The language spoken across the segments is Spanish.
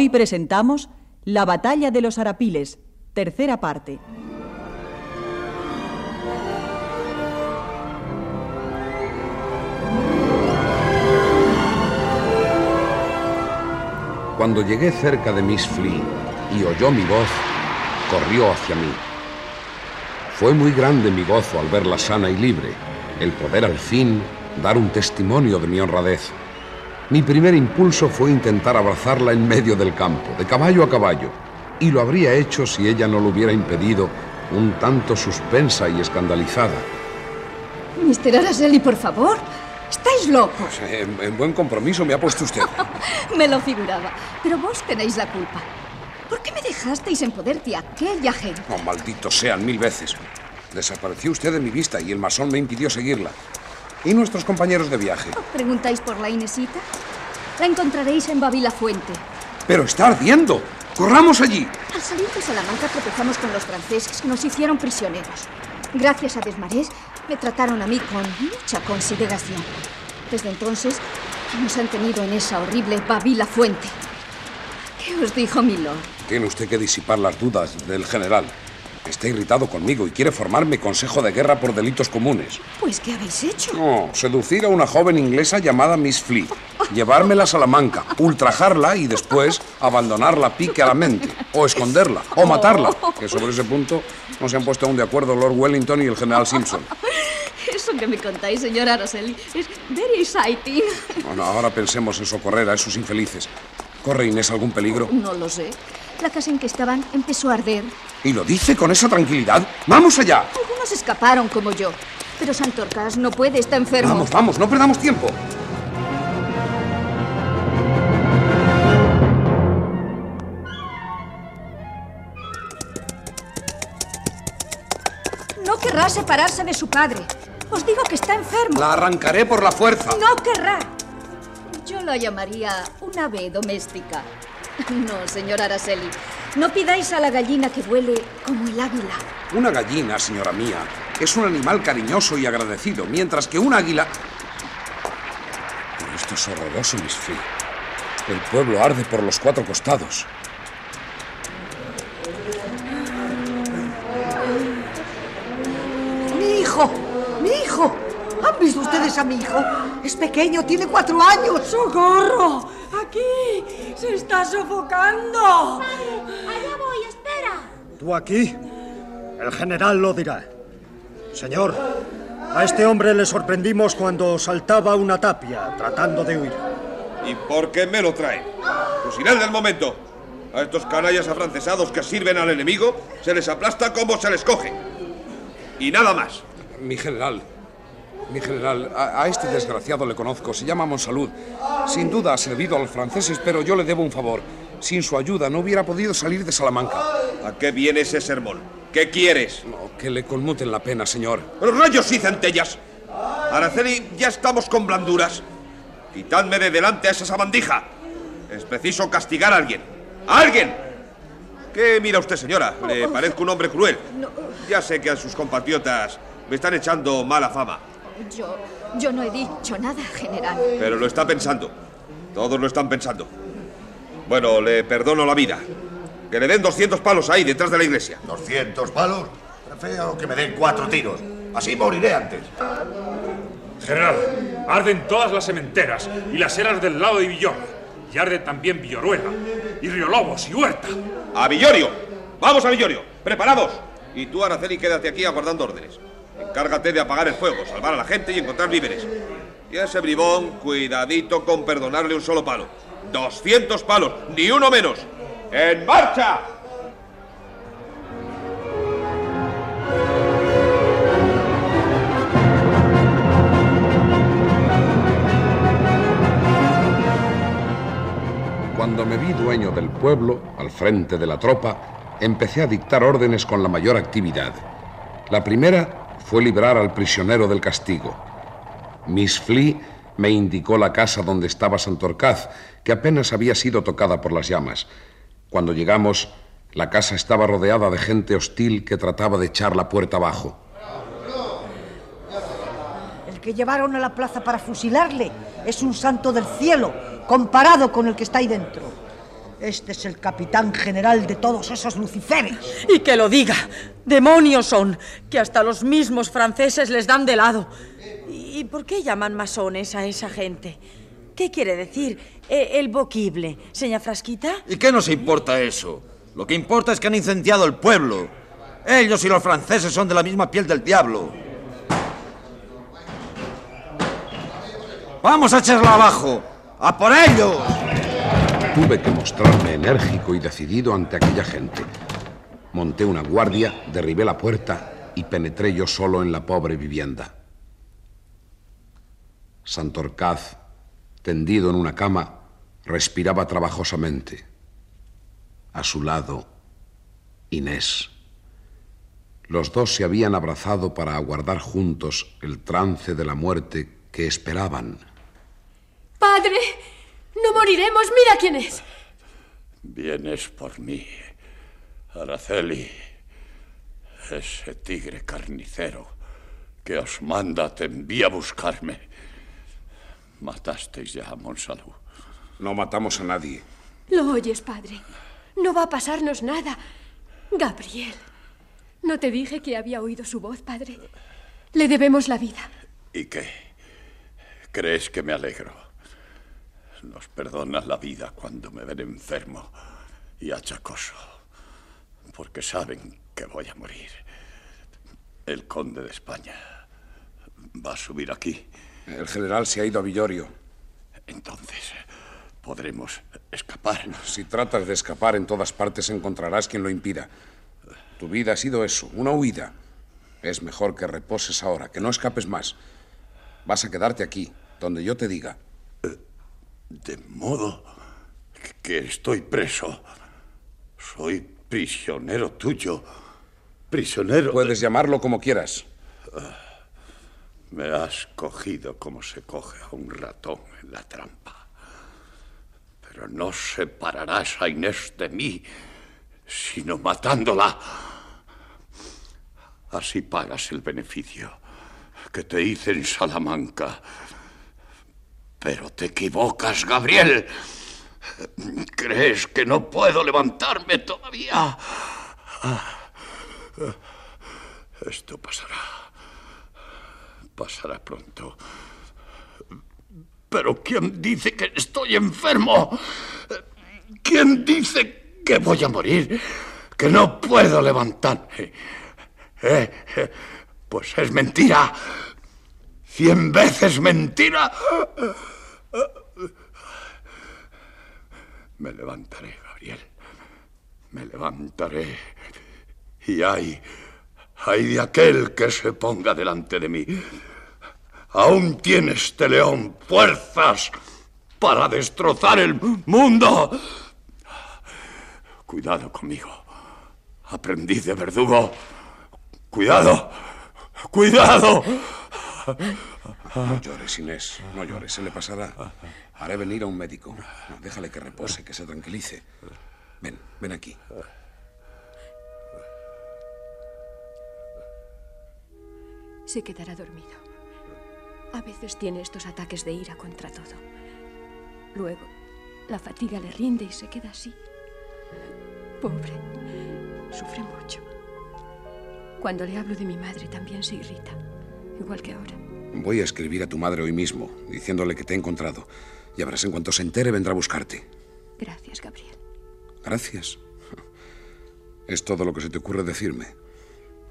Hoy presentamos La batalla de los Arapiles, tercera parte. Cuando llegué cerca de Miss Flea y oyó mi voz, corrió hacia mí. Fue muy grande mi gozo al verla sana y libre, el poder al fin dar un testimonio de mi honradez. Mi primer impulso fue intentar abrazarla en medio del campo, de caballo a caballo, y lo habría hecho si ella no lo hubiera impedido, un tanto suspensa y escandalizada. Mister Araceli, por favor. ¿Estáis locos? En, en buen compromiso me ha puesto usted. Me lo figuraba. Pero vos tenéis la culpa. ¿Por qué me dejasteis en poder de aquella gente? Oh, maldito sean mil veces. Desapareció usted de mi vista y el masón me impidió seguirla. ¿Y nuestros compañeros de viaje? ¿Preguntáis por la Inesita? La encontraréis en Babila Fuente. ¡Pero está ardiendo! ¡Corramos allí! Al salir de Salamanca tropezamos con los franceses que nos hicieron prisioneros. Gracias a Desmarés me trataron a mí con mucha consideración. Desde entonces nos han tenido en esa horrible Babila Fuente. ¿Qué os dijo Milord? Tiene usted que disipar las dudas del general. Está irritado conmigo y quiere formarme consejo de guerra por delitos comunes. Pues, ¿qué habéis hecho? No, seducir a una joven inglesa llamada Miss Flea, llevármela a Salamanca, ultrajarla y después abandonarla pique a la mente, o esconderla, o matarla. Que sobre ese punto no se han puesto aún de acuerdo Lord Wellington y el general Simpson. Eso que me contáis, señora Araceli, es very exciting. Bueno, ahora pensemos en socorrer a esos infelices. ¿Corre Inés algún peligro? No lo sé. La casa en que estaban empezó a arder. ¿Y lo dice con esa tranquilidad? ¡Vamos allá! Algunos escaparon como yo. Pero Santorcas no puede, está enfermo. Vamos, vamos, no perdamos tiempo. No querrá separarse de su padre. Os digo que está enfermo. La arrancaré por la fuerza. No querrá. Yo la llamaría una ave doméstica. No, señor Araceli. No pidáis a la gallina que vuele como el águila. Una gallina, señora mía, es un animal cariñoso y agradecido, mientras que un águila... Pero esto es horroroso, Miss Flea. El pueblo arde por los cuatro costados. ¡Mi hijo! ¡Mi hijo! ¿Han visto ustedes a mi hijo? Es pequeño, tiene cuatro años. ¡Socorro! ¡Aquí! ¡Se está sofocando! Allá voy, espera. ¿Tú aquí? El general lo dirá. Señor, a este hombre le sorprendimos cuando saltaba una tapia tratando de huir. ¿Y por qué me lo trae? Fusilad del momento. A estos canallas afrancesados que sirven al enemigo se les aplasta como se les coge. Y nada más. Mi general, mi general, a, a este desgraciado le conozco. Se llama Monsalud. Sin duda ha servido a los franceses, pero yo le debo un favor. Sin su ayuda no hubiera podido salir de Salamanca. ¿A qué viene ese sermón? ¿Qué quieres? No, que le conmuten la pena, señor. ¡Pero rayos y centellas! Araceli, ya estamos con blanduras. Quitadme de delante a esa sabandija. Es preciso castigar a alguien. ¡A alguien! ¿Qué mira usted, señora? Le parezco un hombre cruel. Ya sé que a sus compatriotas me están echando mala fama. Yo, yo no he dicho nada, general. Pero lo está pensando. Todos lo están pensando. Bueno, le perdono la vida. Que le den 200 palos ahí, detrás de la iglesia. ¿200 palos? Prefiero que me den cuatro tiros. Así moriré antes. General, arden todas las sementeras y las eras del lado de Villor. Y arde también Villoruela, y Riolobos y Huerta. ¡A Villorio! ¡Vamos a Villorio! ¡Preparados! Y tú, Araceli, quédate aquí aguardando órdenes. Encárgate de apagar el fuego, salvar a la gente y encontrar víveres. Y a ese bribón, cuidadito con perdonarle un solo palo. ¡200 palos! ¡Ni uno menos! ¡En marcha! Cuando me vi dueño del pueblo, al frente de la tropa, empecé a dictar órdenes con la mayor actividad. La primera fue librar al prisionero del castigo. Miss Flea me indicó la casa donde estaba Santorcaz, que apenas había sido tocada por las llamas. Cuando llegamos, la casa estaba rodeada de gente hostil que trataba de echar la puerta abajo. El que llevaron a la plaza para fusilarle es un santo del cielo, comparado con el que está ahí dentro. Este es el capitán general de todos esos luciferes. Y que lo diga. Demonios son, que hasta los mismos franceses les dan de lado. ¿Y por qué llaman masones a esa gente? ¿Qué quiere decir eh, el boquible, seña Frasquita? ¿Y qué nos importa eso? Lo que importa es que han incendiado el pueblo. Ellos y los franceses son de la misma piel del diablo. ¡Vamos a echarla abajo! ¡A por ellos! Tuve que mostrarme enérgico y decidido ante aquella gente. Monté una guardia, derribé la puerta y penetré yo solo en la pobre vivienda. Santorcaz, tendido en una cama, respiraba trabajosamente. A su lado, Inés. Los dos se habían abrazado para aguardar juntos el trance de la muerte que esperaban. Padre, no moriremos. Mira quién es. Vienes por mí, Araceli. Ese tigre carnicero que os manda te envía a buscarme. Matasteis ya a Monsalud. No matamos a nadie. Lo oyes, padre. No va a pasarnos nada. Gabriel. ¿No te dije que había oído su voz, padre? Le debemos la vida. ¿Y qué? ¿Crees que me alegro? Nos perdonan la vida cuando me ven enfermo y achacoso, porque saben que voy a morir. El conde de España va a subir aquí. El general se ha ido a Villorio. Entonces, podremos escapar. Si tratas de escapar, en todas partes encontrarás quien lo impida. Tu vida ha sido eso, una huida. Es mejor que reposes ahora, que no escapes más. Vas a quedarte aquí, donde yo te diga. De modo que estoy preso. Soy prisionero tuyo. Prisionero. Puedes llamarlo como quieras. Me has cogido como se coge a un ratón en la trampa. Pero no separarás a Inés de mí, sino matándola. Así pagas el beneficio que te hice en Salamanca. Pero te equivocas, Gabriel. ¿Crees que no puedo levantarme todavía? Esto pasará. Pasará pronto. Pero ¿quién dice que estoy enfermo? ¿Quién dice que voy a morir? Que no puedo levantarme. Eh, pues es mentira. Cien veces mentira. Me levantaré, Gabriel. Me levantaré. Y hay, hay de aquel que se ponga delante de mí. Aún tiene este león fuerzas para destrozar el mundo. Cuidado conmigo. Aprendí de verdugo. Cuidado. Cuidado. No llores, Inés. No llores, se le pasará. Haré venir a un médico. Déjale que repose, que se tranquilice. Ven, ven aquí. Se quedará dormido. A veces tiene estos ataques de ira contra todo. Luego, la fatiga le rinde y se queda así. Pobre, sufre mucho. Cuando le hablo de mi madre también se irrita, igual que ahora. Voy a escribir a tu madre hoy mismo, diciéndole que te he encontrado. Ya verás, en cuanto se entere, vendrá a buscarte. Gracias, Gabriel. Gracias. Es todo lo que se te ocurre decirme.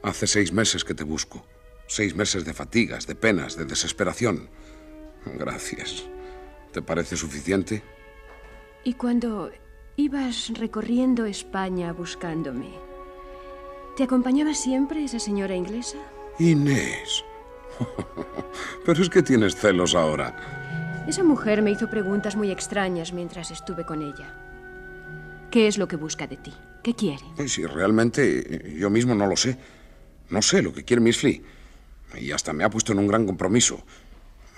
Hace seis meses que te busco. Seis meses de fatigas, de penas, de desesperación. Gracias. ¿Te parece suficiente? ¿Y cuando ibas recorriendo España buscándome, ¿te acompañaba siempre esa señora inglesa? Inés. Pero es que tienes celos ahora. Esa mujer me hizo preguntas muy extrañas mientras estuve con ella. ¿Qué es lo que busca de ti? ¿Qué quiere? Si realmente yo mismo no lo sé. No sé lo que quiere Miss Flea. Y hasta me ha puesto en un gran compromiso.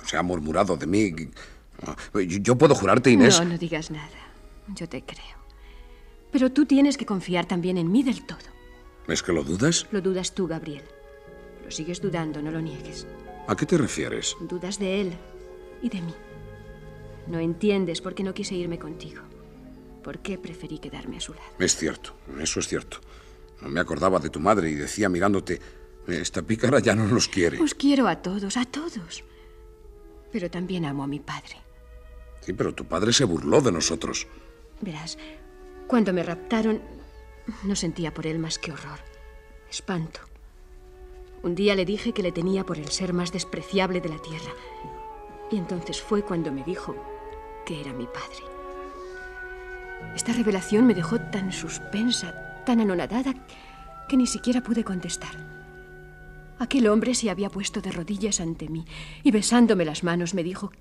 Se ha murmurado de mí. Yo puedo jurarte, Inés. No, no digas nada. Yo te creo. Pero tú tienes que confiar también en mí del todo. ¿Es que lo dudas? Lo dudas tú, Gabriel. Lo sigues dudando, no lo niegues. ¿A qué te refieres? Dudas de él y de mí. No entiendes por qué no quise irme contigo. ¿Por qué preferí quedarme a su lado? Es cierto, eso es cierto. No me acordaba de tu madre y decía mirándote, esta pícara ya no nos quiere. Os quiero a todos, a todos. Pero también amo a mi padre. Sí, pero tu padre se burló de nosotros. Verás, cuando me raptaron, no sentía por él más que horror, espanto. Un día le dije que le tenía por el ser más despreciable de la tierra. Y entonces fue cuando me dijo que era mi padre. Esta revelación me dejó tan suspensa, tan anonadada, que ni siquiera pude contestar. Aquel hombre se había puesto de rodillas ante mí y besándome las manos me dijo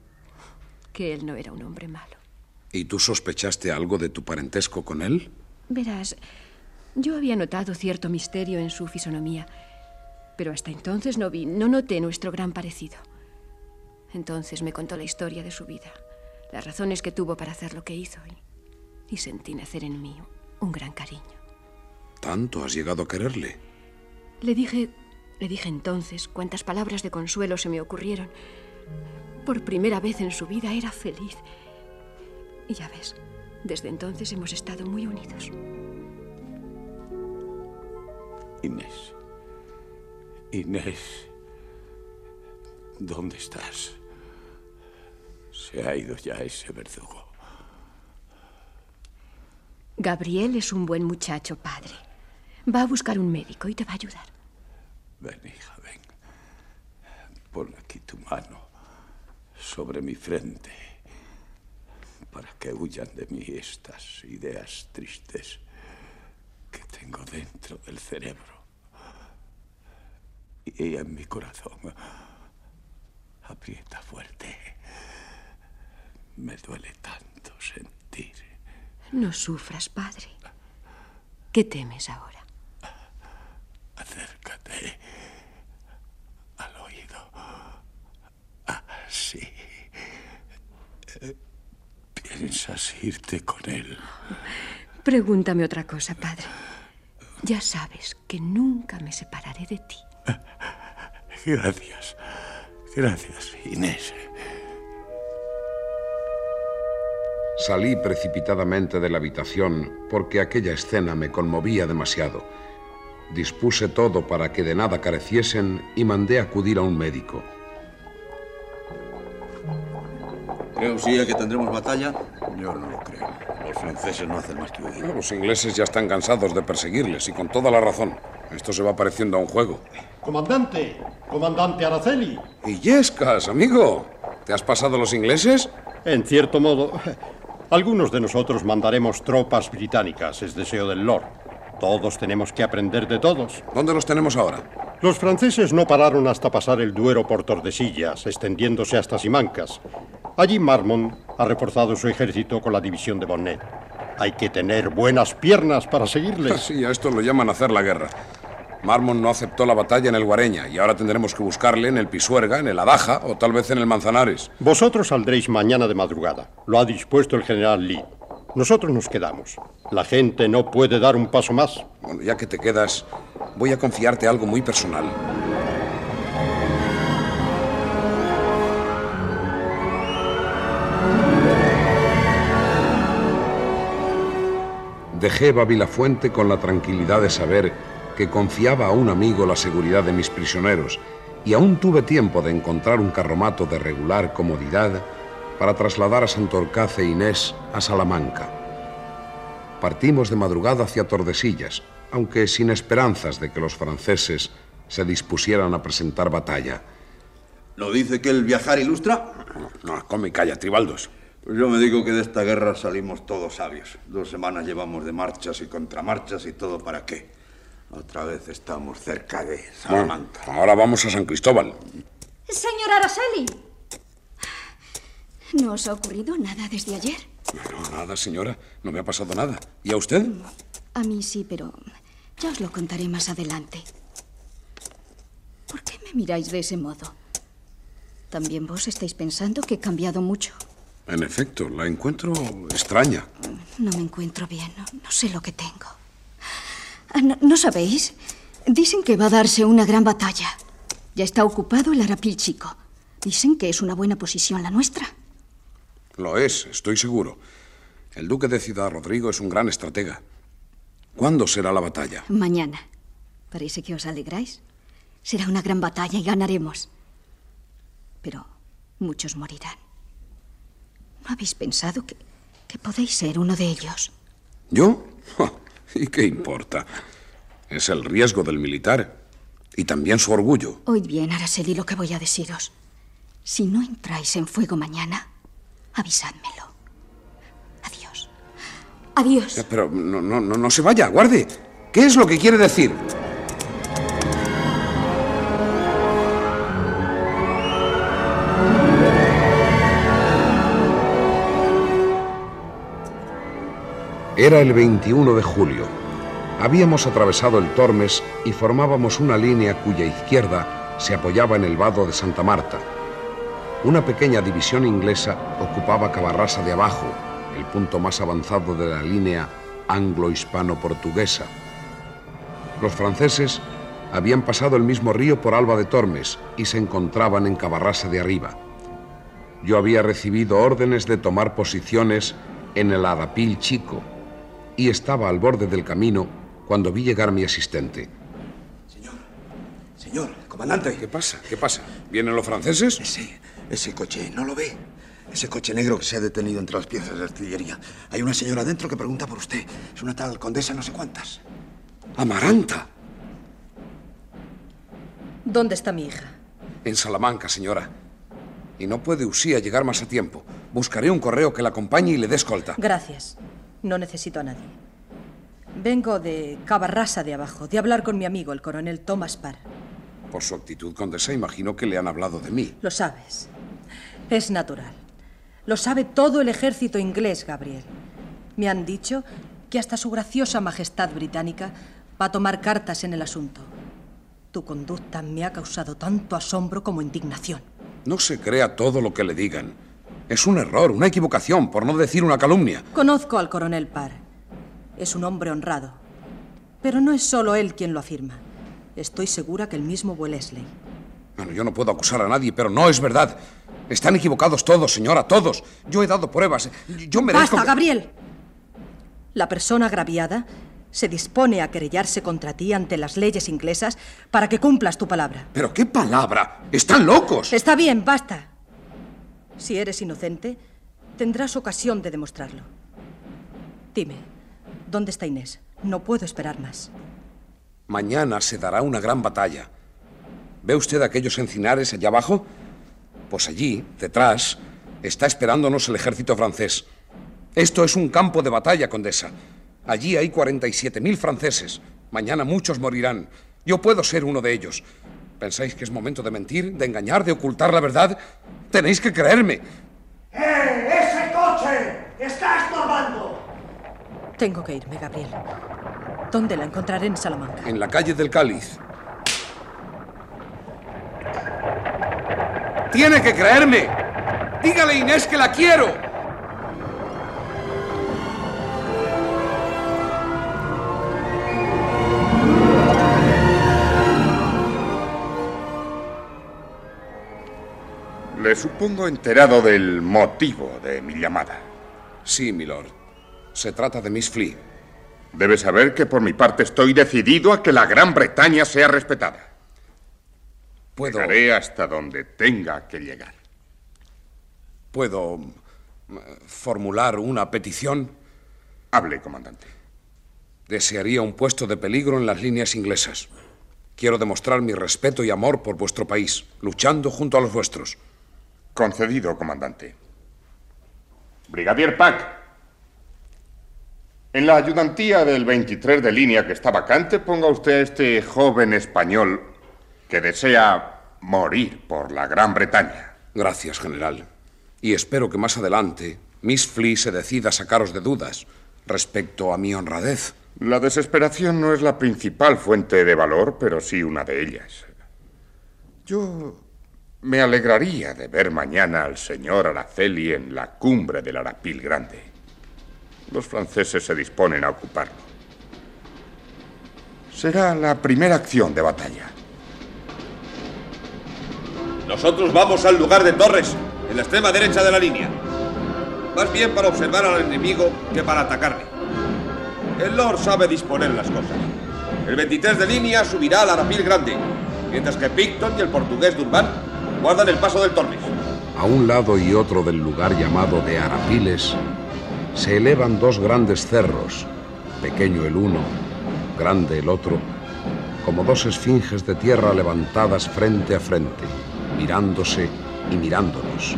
que él no era un hombre malo. ¿Y tú sospechaste algo de tu parentesco con él? Verás, yo había notado cierto misterio en su fisonomía, pero hasta entonces no vi, no noté nuestro gran parecido. Entonces me contó la historia de su vida, las razones que tuvo para hacer lo que hizo y, y sentí nacer en mí un gran cariño. ¿Tanto has llegado a quererle? Le dije, le dije entonces cuántas palabras de consuelo se me ocurrieron. Por primera vez en su vida era feliz. Y ya ves, desde entonces hemos estado muy unidos. Inés. Inés. ¿Dónde estás? Se ha ido ya ese verdugo. Gabriel es un buen muchacho, padre. Va a buscar un médico y te va a ayudar. Ven, hija, ven. Pon aquí tu mano sobre mi frente para que huyan de mí estas ideas tristes que tengo dentro del cerebro y en mi corazón. Aprieta fuerte. Me duele tanto sentir. No sufras, padre. ¿Qué temes ahora? Acércate al oído. Así. ¿Piensas irte con él? Pregúntame otra cosa, padre. Ya sabes que nunca me separaré de ti. Gracias. Gracias, Inés. Salí precipitadamente de la habitación porque aquella escena me conmovía demasiado. Dispuse todo para que de nada careciesen y mandé acudir a un médico. ¿Cree usted que tendremos batalla? Yo no lo creo. Los franceses no hacen más que huir. Los ingleses ya están cansados de perseguirles y con toda la razón. Esto se va pareciendo a un juego. Comandante, comandante Araceli. Y Yescas, amigo. ¿Te has pasado los ingleses? En cierto modo, algunos de nosotros mandaremos tropas británicas, es deseo del Lord. Todos tenemos que aprender de todos. ¿Dónde los tenemos ahora? Los franceses no pararon hasta pasar el Duero por Tordesillas, extendiéndose hasta Simancas. Allí Marmont ha reforzado su ejército con la división de Bonnet. Hay que tener buenas piernas para seguirles. Sí, a esto lo llaman hacer la guerra. Marmon no aceptó la batalla en el Guareña y ahora tendremos que buscarle en el Pisuerga, en el Adaja o tal vez en el Manzanares. Vosotros saldréis mañana de madrugada. Lo ha dispuesto el general Lee. Nosotros nos quedamos. La gente no puede dar un paso más. Bueno, ya que te quedas, voy a confiarte algo muy personal. Dejé Babilafuente con la tranquilidad de saber que confiaba a un amigo la seguridad de mis prisioneros y aún tuve tiempo de encontrar un carromato de regular comodidad para trasladar a Santorcaz e Inés a Salamanca. Partimos de madrugada hacia Tordesillas, aunque sin esperanzas de que los franceses se dispusieran a presentar batalla. ¿No dice que el viajar ilustra? No, come y calla, Tribaldos. Pues yo me digo que de esta guerra salimos todos sabios. Dos semanas llevamos de marchas y contramarchas y todo para qué. Otra vez estamos cerca de Salamanca. ahora vamos a San Cristóbal. Señor Araceli. ¿No os ha ocurrido nada desde ayer? No, nada, señora. No me ha pasado nada. ¿Y a usted? A mí sí, pero ya os lo contaré más adelante. ¿Por qué me miráis de ese modo? ¿También vos estáis pensando que he cambiado mucho? En efecto, la encuentro extraña. No me encuentro bien, no, no sé lo que tengo. Ah, ¿No, no sabéis? Dicen que va a darse una gran batalla. Ya está ocupado el Arapil Chico. Dicen que es una buena posición la nuestra. Lo es, estoy seguro. El duque de Ciudad Rodrigo es un gran estratega. ¿Cuándo será la batalla? Mañana. Parece que os alegráis. Será una gran batalla y ganaremos. Pero muchos morirán. ¿No habéis pensado que, que podéis ser uno de ellos? ¿Yo? ¿Y qué importa? Es el riesgo del militar y también su orgullo. Oíd bien, Araceli, lo que voy a deciros. Si no entráis en fuego mañana, avisádmelo. Adiós. Adiós. Pero no, no, no, no se vaya, guarde. ¿Qué es lo que quiere decir? Era el 21 de julio. Habíamos atravesado el Tormes y formábamos una línea cuya izquierda se apoyaba en el vado de Santa Marta. Una pequeña división inglesa ocupaba Cabarrasa de Abajo, el punto más avanzado de la línea anglo-hispano-portuguesa. Los franceses habían pasado el mismo río por Alba de Tormes y se encontraban en Cabarrasa de Arriba. Yo había recibido órdenes de tomar posiciones en el Arapil Chico y estaba al borde del camino cuando vi llegar mi asistente. Señor, comandante. ¿Qué pasa? ¿Qué pasa? ¿Vienen los franceses? Ese, ese coche, ¿no lo ve? Ese coche negro que se ha detenido entre las piezas de artillería. Hay una señora dentro que pregunta por usted. Es una tal condesa no sé cuántas. Amaranta. ¿Dónde está mi hija? En Salamanca, señora. Y no puede Usía llegar más a tiempo. Buscaré un correo que la acompañe y le dé escolta. Gracias. No necesito a nadie. Vengo de Cabarrasa de abajo, de hablar con mi amigo, el coronel Thomas Parr. Por su actitud, condesa, imagino que le han hablado de mí. Lo sabes. Es natural. Lo sabe todo el ejército inglés, Gabriel. Me han dicho que hasta su graciosa majestad británica va a tomar cartas en el asunto. Tu conducta me ha causado tanto asombro como indignación. No se crea todo lo que le digan. Es un error, una equivocación, por no decir una calumnia. Conozco al coronel Parr. Es un hombre honrado. Pero no es solo él quien lo afirma. Estoy segura que el mismo Wellesley. Bueno, yo no puedo acusar a nadie, pero no es verdad. Están equivocados todos, señora, todos. Yo he dado pruebas. Yo merezco... ¡Basta, que- Gabriel! La persona agraviada se dispone a querellarse contra ti ante las leyes inglesas para que cumplas tu palabra. ¿Pero qué palabra? ¡Están locos! Está bien, basta. Si eres inocente, tendrás ocasión de demostrarlo. Dime, ¿dónde está Inés? No puedo esperar más. Mañana se dará una gran batalla. ¿Ve usted aquellos encinares allá abajo? Pues allí, detrás, está esperándonos el ejército francés. Esto es un campo de batalla, condesa. Allí hay 47.000 franceses. Mañana muchos morirán. Yo puedo ser uno de ellos. ¿Pensáis que es momento de mentir, de engañar, de ocultar la verdad? Tenéis que creerme. ¡Eh! ¡Ese coche! ¡Está estorbando! Tengo que irme, Gabriel. ¿Dónde la encontraré en Salamanca? En la calle del Cáliz. Tiene que creerme. Dígale a Inés que la quiero. Supongo enterado del motivo de mi llamada. Sí, milord. Se trata de Miss Flea. Debe saber que por mi parte estoy decidido a que la Gran Bretaña sea respetada. Puedo... Llegaré hasta donde tenga que llegar. ¿Puedo mm, formular una petición? Hable, comandante. Desearía un puesto de peligro en las líneas inglesas. Quiero demostrar mi respeto y amor por vuestro país, luchando junto a los vuestros. Concedido, comandante. Brigadier Pack. En la ayudantía del 23 de línea que está vacante, ponga usted a este joven español que desea morir por la Gran Bretaña. Gracias, general. Y espero que más adelante Miss Flea se decida a sacaros de dudas respecto a mi honradez. La desesperación no es la principal fuente de valor, pero sí una de ellas. Yo me alegraría de ver mañana al señor Araceli en la cumbre del Arapil Grande. Los franceses se disponen a ocuparlo. Será la primera acción de batalla. Nosotros vamos al lugar de Torres, en la extrema derecha de la línea. Más bien para observar al enemigo que para atacarle. El Lord sabe disponer las cosas. El 23 de línea subirá al Arapil Grande, mientras que Picton y el portugués Durban guardan el paso del Torres. A un lado y otro del lugar llamado de Arapiles se elevan dos grandes cerros, pequeño el uno, grande el otro, como dos esfinges de tierra levantadas frente a frente, mirándose y mirándonos.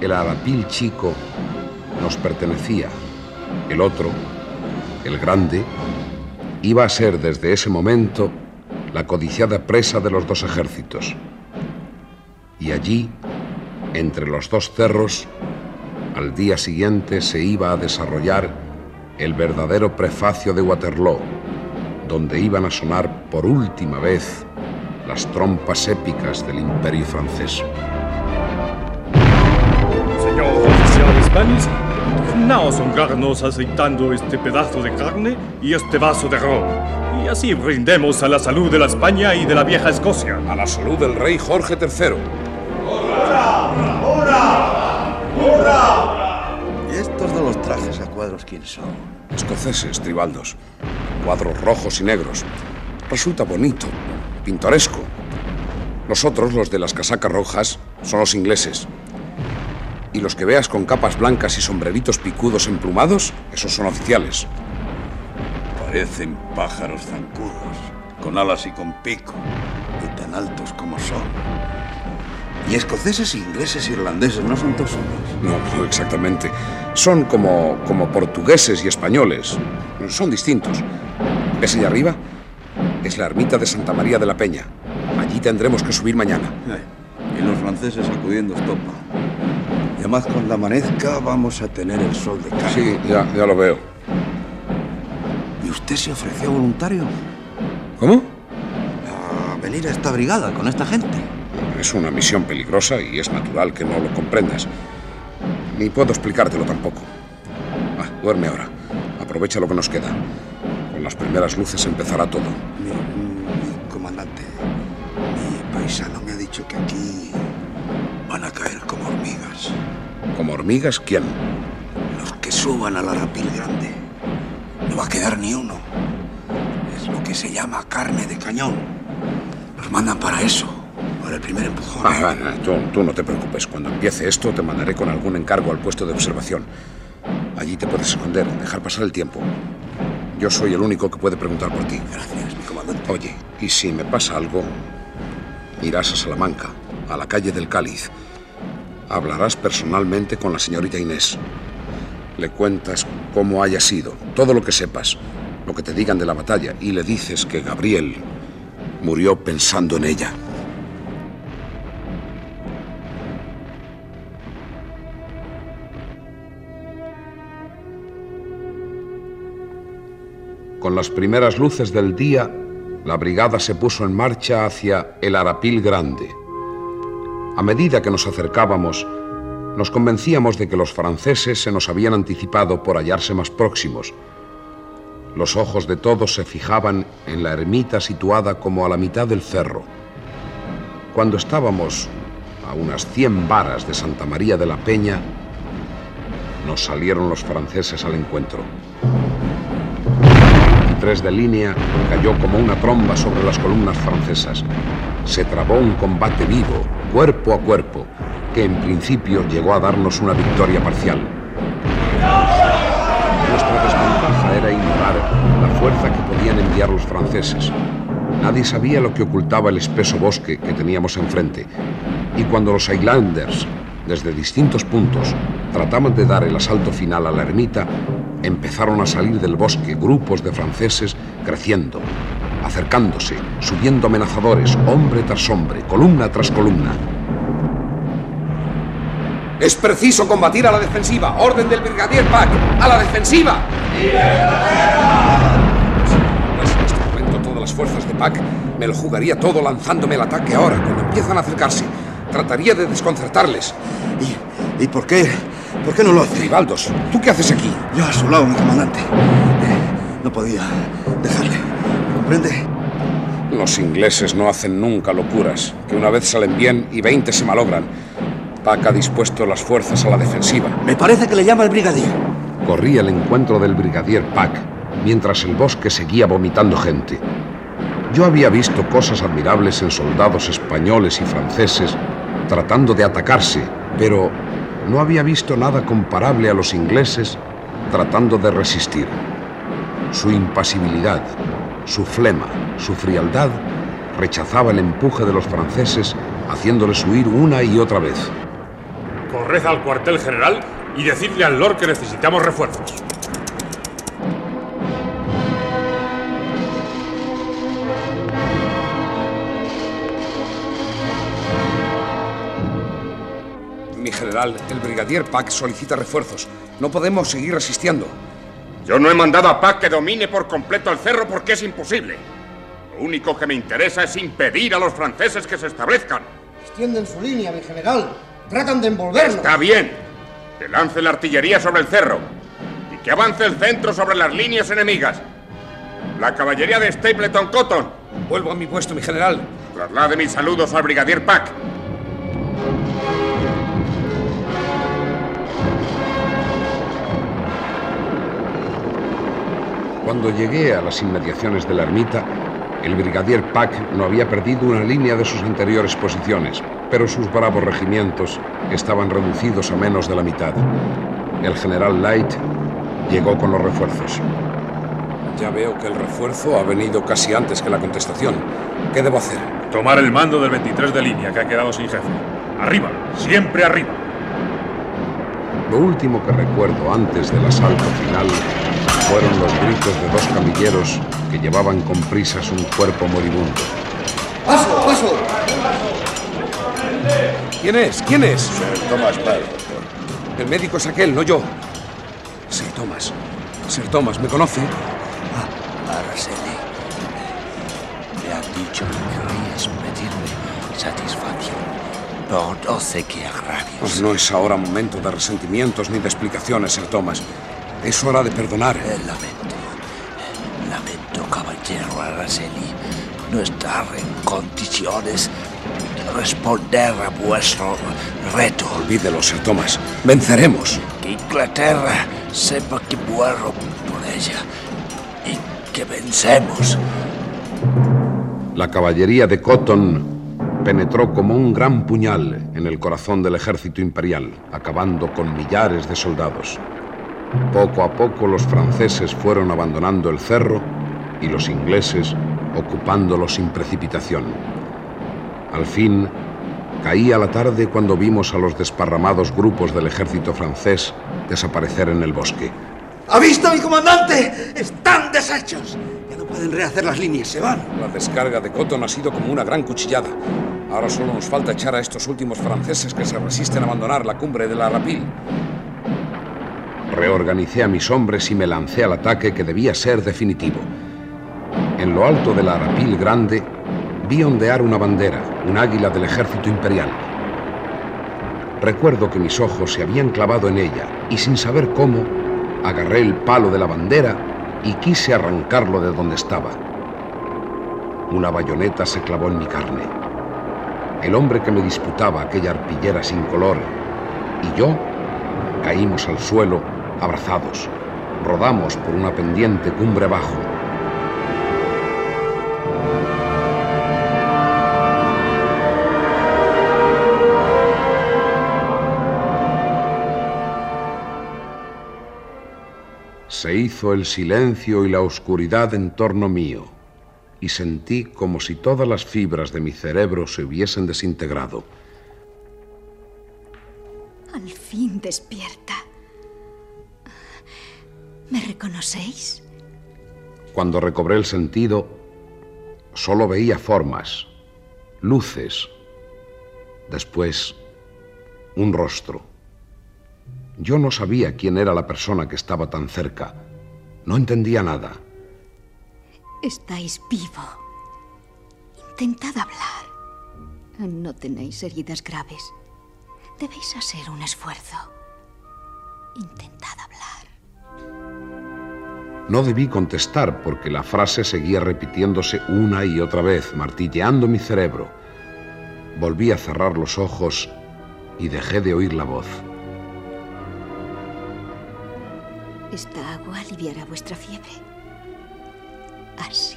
El Arapil chico nos pertenecía, el otro, el grande, iba a ser desde ese momento la codiciada presa de los dos ejércitos. Y allí, entre los dos cerros, al día siguiente se iba a desarrollar el verdadero prefacio de Waterloo, donde iban a sonar por última vez las trompas épicas del imperio francés. Señor oficial Spanish, dignaos honrarnos aceitando este pedazo de carne y este vaso de ron. Y así brindemos a la salud de la España y de la vieja Escocia. A la salud del rey Jorge III. ¡Hurra! ¡Hurra! ¡Hurra! ¿Y estos de los trajes a cuadros quién son? Escoceses, tribaldos. Cuadros rojos y negros. Resulta bonito, pintoresco. Los otros, los de las casacas rojas, son los ingleses. Y los que veas con capas blancas y sombreritos picudos emplumados, esos son oficiales. Parecen pájaros zancudos, con alas y con pico, y tan altos como son. ¿Y escoceses, ingleses, irlandeses no son todos? No, no exactamente. Son como, como portugueses y españoles. Son distintos. ¿Ves allá arriba? Es la ermita de Santa María de la Peña. Allí tendremos que subir mañana. Y los franceses acudiendo estopa. Además cuando amanezca vamos a tener el sol de cara. Sí, ya, ya lo veo. ¿Y usted se ofreció voluntario? ¿Cómo? A venir a esta brigada con esta gente. Es una misión peligrosa y es natural que no lo comprendas. Ni puedo explicártelo tampoco. Ah, duerme ahora. Aprovecha lo que nos queda. Con las primeras luces empezará todo. Mi, mi comandante, mi paisano ¿Como hormigas quién? Los que suban al arapil grande. No va a quedar ni uno. Es lo que se llama carne de cañón. Los mandan para eso. Para el primer empujón. Ah, ah, tú, tú no te preocupes. Cuando empiece esto, te mandaré con algún encargo al puesto de observación. Allí te puedes esconder, dejar pasar el tiempo. Yo soy el único que puede preguntar por ti. Gracias, mi comandante. Oye, y si me pasa algo, irás a Salamanca, a la calle del Cáliz. Hablarás personalmente con la señorita Inés. Le cuentas cómo haya sido, todo lo que sepas, lo que te digan de la batalla, y le dices que Gabriel murió pensando en ella. Con las primeras luces del día, la brigada se puso en marcha hacia el Arapil Grande. A medida que nos acercábamos, nos convencíamos de que los franceses se nos habían anticipado por hallarse más próximos. Los ojos de todos se fijaban en la ermita situada como a la mitad del cerro. Cuando estábamos a unas 100 varas de Santa María de la Peña, nos salieron los franceses al encuentro. 23 de línea cayó como una tromba sobre las columnas francesas. Se trabó un combate vivo, cuerpo a cuerpo, que en principio llegó a darnos una victoria parcial. Nuestra desventaja era ignorar la fuerza que podían enviar los franceses. Nadie sabía lo que ocultaba el espeso bosque que teníamos enfrente. Y cuando los Highlanders, desde distintos puntos, trataban de dar el asalto final a la ermita, empezaron a salir del bosque grupos de franceses creciendo, acercándose, subiendo amenazadores, hombre tras hombre, columna tras columna. Es preciso combatir a la defensiva. Orden del brigadier Pack. A la defensiva. Pues en este momento todas las fuerzas de Pack me lo jugaría todo lanzándome el ataque ahora, cuando empiezan a acercarse. Trataría de desconcertarles. ¿Y, y por qué? ¿Por qué no lo hace? Rivaldos, ¿tú qué haces aquí? Yo a su lado, mi comandante. Eh, no podía dejarle. Los ingleses no hacen nunca locuras, que una vez salen bien y 20 se malogran. Pack ha dispuesto las fuerzas a la defensiva. Me parece que le llama el brigadier. Corrí al encuentro del brigadier Pack, mientras el bosque seguía vomitando gente. Yo había visto cosas admirables en soldados españoles y franceses tratando de atacarse, pero no había visto nada comparable a los ingleses tratando de resistir. Su impasibilidad, su flema, su frialdad rechazaba el empuje de los franceses, haciéndoles huir una y otra vez. Corred al cuartel general y decidle al Lord que necesitamos refuerzos. Mi general, el brigadier Pack solicita refuerzos. No podemos seguir resistiendo. Yo no he mandado a Pack que domine por completo el cerro porque es imposible. Lo único que me interesa es impedir a los franceses que se establezcan. Extienden su línea, mi general. Tratan de envolvernos. Está bien. Que lance la artillería sobre el cerro. Y que avance el centro sobre las líneas enemigas. La caballería de Stapleton Cotton. Vuelvo a mi puesto, mi general. Traslade mis saludos al brigadier Pack. Cuando llegué a las inmediaciones de la ermita, el brigadier Pack no había perdido una línea de sus anteriores posiciones, pero sus bravos regimientos estaban reducidos a menos de la mitad. El general Light llegó con los refuerzos. Ya veo que el refuerzo ha venido casi antes que la contestación. ¿Qué debo hacer? Tomar el mando del 23 de línea, que ha quedado sin jefe. Arriba, siempre arriba. Lo último que recuerdo antes del asalto final fueron los gritos de dos camilleros que llevaban con prisas un cuerpo moribundo. ¡Paso, paso! ¿Quién es? ¿Quién es? Sir Thomas Bell. El médico es aquel, no yo. Sir Thomas. Sir Thomas, ¿me conoce? Araceli, me han dicho que querías pedirme satisfacción, pero no sé qué agravios. Pues no es ahora momento de resentimientos ni de explicaciones, Sir Thomas. Es hora de perdonar. Eh, lamento, lamento, caballero Araceli, no estar en condiciones de responder a vuestro reto. Olvídelo, Sir Thomas. Venceremos. Que Inglaterra sepa que muero por ella y que vencemos. La caballería de Cotton penetró como un gran puñal en el corazón del ejército imperial, acabando con millares de soldados. Poco a poco los franceses fueron abandonando el cerro y los ingleses ocupándolo sin precipitación. Al fin, caía la tarde cuando vimos a los desparramados grupos del ejército francés desaparecer en el bosque. ¿Ha visto, mi comandante? Están deshechos. Ya no pueden rehacer las líneas, se van. La descarga de Cotton ha sido como una gran cuchillada. Ahora solo nos falta echar a estos últimos franceses que se resisten a abandonar la cumbre de la Rapil. Reorganicé a mis hombres y me lancé al ataque que debía ser definitivo. En lo alto de la Arapil Grande vi ondear una bandera, un águila del ejército imperial. Recuerdo que mis ojos se habían clavado en ella y sin saber cómo, agarré el palo de la bandera y quise arrancarlo de donde estaba. Una bayoneta se clavó en mi carne. El hombre que me disputaba aquella arpillera sin color y yo caímos al suelo abrazados. Rodamos por una pendiente cumbre abajo. Se hizo el silencio y la oscuridad en torno mío, y sentí como si todas las fibras de mi cerebro se hubiesen desintegrado. Al fin despierta. ¿Me reconocéis? Cuando recobré el sentido, solo veía formas, luces, después un rostro. Yo no sabía quién era la persona que estaba tan cerca. No entendía nada. Estáis vivo. Intentad hablar. No tenéis heridas graves. Debéis hacer un esfuerzo. Intentad hablar. No debí contestar porque la frase seguía repitiéndose una y otra vez, martilleando mi cerebro. Volví a cerrar los ojos y dejé de oír la voz. Esta agua aliviará vuestra fiebre. Así.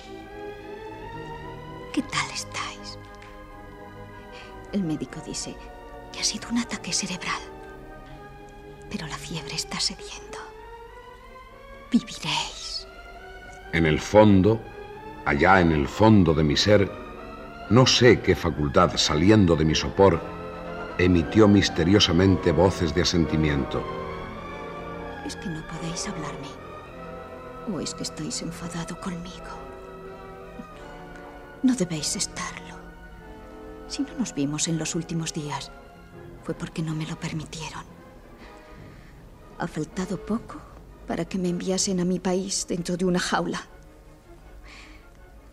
¿Qué tal estáis? El médico dice que ha sido un ataque cerebral. Pero la fiebre está cediendo. Viviréis. En el fondo, allá en el fondo de mi ser, no sé qué facultad saliendo de mi sopor emitió misteriosamente voces de asentimiento. ¿Es que no podéis hablarme? ¿O es que estáis enfadado conmigo? No, no debéis estarlo. Si no nos vimos en los últimos días, fue porque no me lo permitieron. Ha faltado poco para que me enviasen a mi país dentro de una jaula.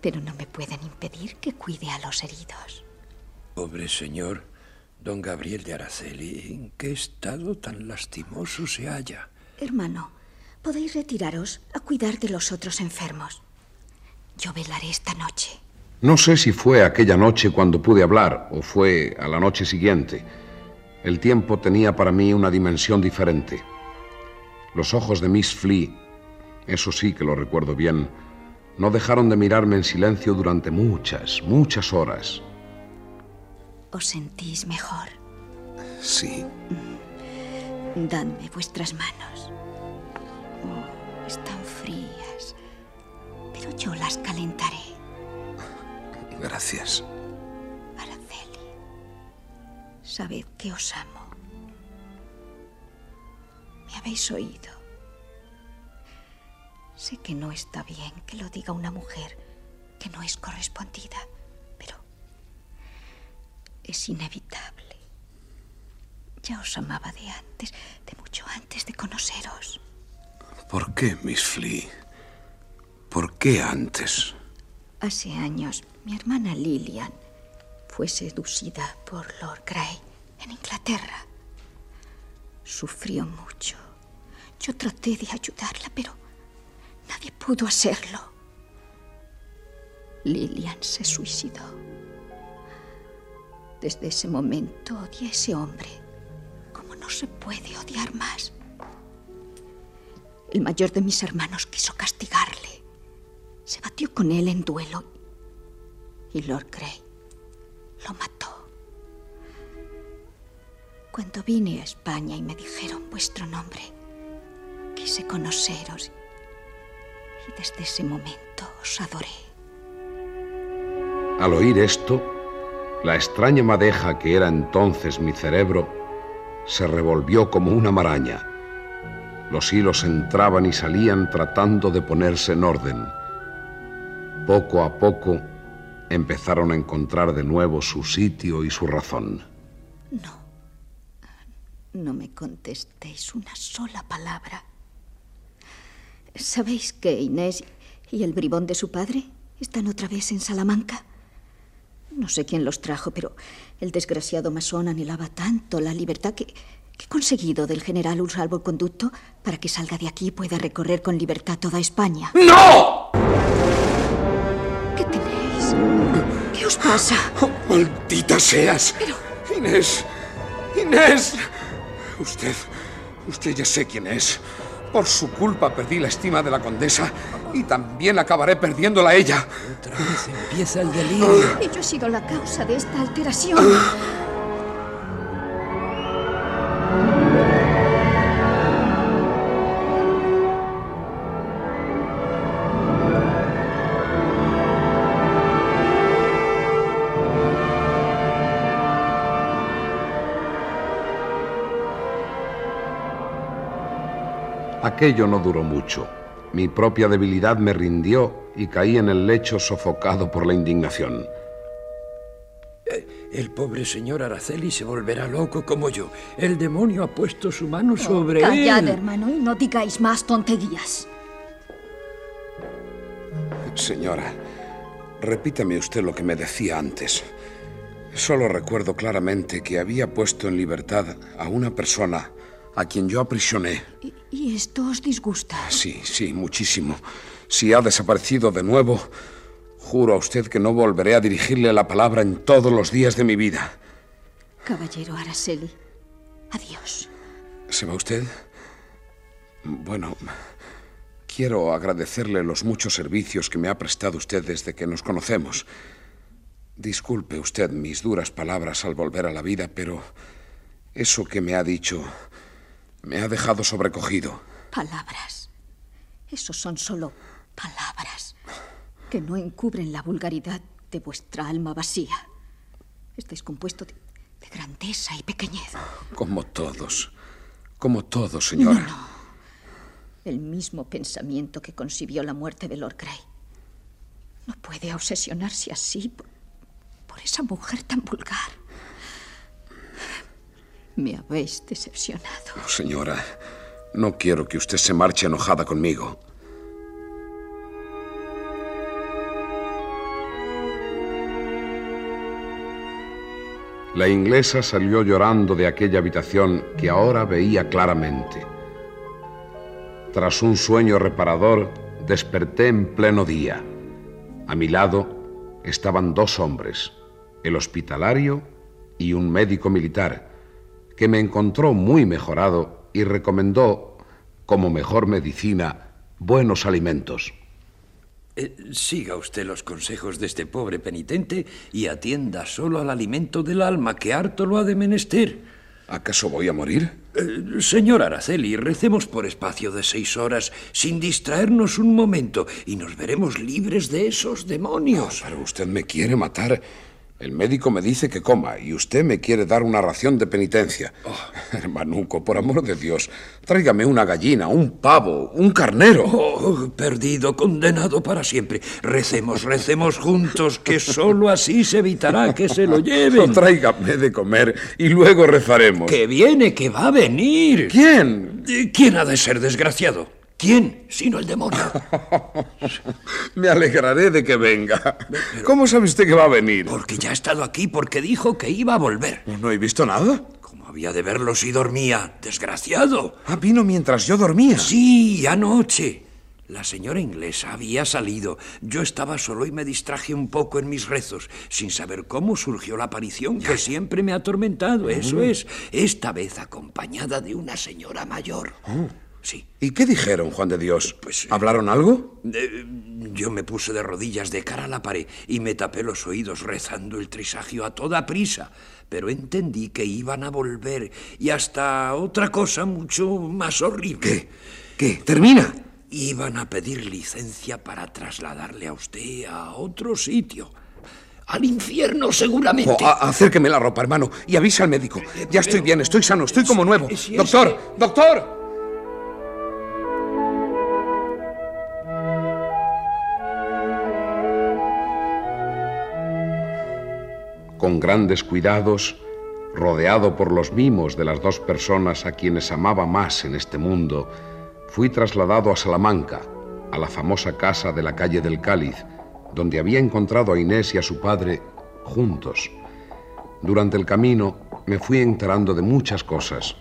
Pero no me pueden impedir que cuide a los heridos. Pobre señor, don Gabriel de Araceli, ¿en qué estado tan lastimoso se halla? Hermano, podéis retiraros a cuidar de los otros enfermos. Yo velaré esta noche. No sé si fue aquella noche cuando pude hablar o fue a la noche siguiente. El tiempo tenía para mí una dimensión diferente. Los ojos de Miss Flea, eso sí que lo recuerdo bien, no dejaron de mirarme en silencio durante muchas, muchas horas. ¿Os sentís mejor? Sí. Dadme vuestras manos. Oh, están frías, pero yo las calentaré. Gracias. Araceli, sabed que os amo. Me habéis oído. Sé que no está bien que lo diga una mujer que no es correspondida, pero es inevitable. Ya os amaba de antes, de mucho antes de conoceros. ¿Por qué, Miss Flea? ¿Por qué antes? Hace años, mi hermana Lillian fue seducida por Lord Grey en Inglaterra. Sufrió mucho. Yo traté de ayudarla, pero nadie pudo hacerlo. Lillian se suicidó. Desde ese momento odié a ese hombre como no se puede odiar más. El mayor de mis hermanos quiso castigarle. Se batió con él en duelo y Lord Grey lo mató. Cuando vine a España y me dijeron vuestro nombre, quise conoceros y desde ese momento os adoré. Al oír esto, la extraña madeja que era entonces mi cerebro se revolvió como una maraña. Los hilos entraban y salían tratando de ponerse en orden. Poco a poco empezaron a encontrar de nuevo su sitio y su razón. No. No me contestéis una sola palabra. ¿Sabéis que Inés y el bribón de su padre están otra vez en Salamanca? No sé quién los trajo, pero el desgraciado masón anhelaba tanto la libertad que, que he conseguido del general un salvoconducto para que salga de aquí y pueda recorrer con libertad toda España. ¡No! ¿Qué tenéis? ¿Qué os pasa? Oh, ¡Maldita seas! Inés. Inés. Usted. Usted ya sé quién es. Por su culpa perdí la estima de la condesa Y también acabaré perdiéndola a ella. Otra vez empieza el delirio. Y yo he sido la causa de esta alteración. Aquello no duró mucho. Mi propia debilidad me rindió y caí en el lecho sofocado por la indignación. El pobre señor Araceli se volverá loco como yo. El demonio ha puesto su mano sobre Callad, él. hermano, y no digáis más tonterías. Señora, repítame usted lo que me decía antes. Solo recuerdo claramente que había puesto en libertad a una persona a quien yo aprisioné. ¿Y esto os disgusta? Sí, sí, muchísimo. Si ha desaparecido de nuevo, juro a usted que no volveré a dirigirle la palabra en todos los días de mi vida. Caballero Araceli, adiós. ¿Se va usted? Bueno, quiero agradecerle los muchos servicios que me ha prestado usted desde que nos conocemos. Disculpe usted mis duras palabras al volver a la vida, pero eso que me ha dicho me ha dejado sobrecogido. Palabras. Esos son solo palabras que no encubren la vulgaridad de vuestra alma vacía. Estáis compuesto de, de grandeza y pequeñez. Como todos. Como todos, señora. No, no. El mismo pensamiento que concibió la muerte de Lord Grey. No puede obsesionarse así por, por esa mujer tan vulgar. Me habéis decepcionado. Señora, no quiero que usted se marche enojada conmigo. La inglesa salió llorando de aquella habitación que ahora veía claramente. Tras un sueño reparador, desperté en pleno día. A mi lado estaban dos hombres, el hospitalario y un médico militar, que me encontró muy mejorado y recomendó, como mejor medicina, buenos alimentos. Eh, siga usted los consejos de este pobre penitente y atienda solo al alimento del alma, que harto lo ha de menester. ¿Acaso voy a morir? Eh, señor Araceli, recemos por espacio de seis horas sin distraernos un momento y nos veremos libres de esos demonios. pero usted me quiere matar. El médico me dice que coma y usted me quiere dar una ración de penitencia. Hermanuco, por amor de Dios, tráigame una gallina, un pavo, un carnero. Oh, perdido, condenado para siempre. Recemos, recemos juntos, que sólo así se evitará que se lo lleven. tráigame de comer y luego rezaremos. Que viene, que va a venir. ¿Quién? ¿Quién ha de ser desgraciado? ¿Quién? Sino el demonio. Me alegraré de que venga. ¿Cómo sabe usted que va a venir? Porque ya ha estado aquí, porque dijo que iba a volver. ¿No he visto nada? ¿Cómo había de verlo si dormía? Desgraciado. Ah, vino mientras yo dormía. Sí, anoche. La señora inglesa había salido. Yo estaba solo y me distraje un poco en mis rezos, sin saber cómo surgió la aparición que siempre me ha atormentado. Eso es, esta vez acompañada de una señora mayor. Sí. ¿Y qué dijeron, Juan de Dios? Pues, ¿Hablaron algo? Eh, yo me puse de rodillas de cara a la pared y me tapé los oídos rezando el trisagio a toda prisa. Pero entendí que iban a volver y hasta otra cosa mucho más horrible. ¿Qué? ¿Qué? ¿Termina? Iban a pedir licencia para trasladarle a usted a otro sitio. Al infierno, seguramente. Oh, acérqueme la ropa, hermano, y avisa al médico. Ya estoy bien, estoy sano, estoy como nuevo. Doctor, doctor. Con grandes cuidados, rodeado por los mimos de las dos personas a quienes amaba más en este mundo, fui trasladado a Salamanca, a la famosa casa de la calle del Cáliz, donde había encontrado a Inés y a su padre juntos. Durante el camino me fui enterando de muchas cosas.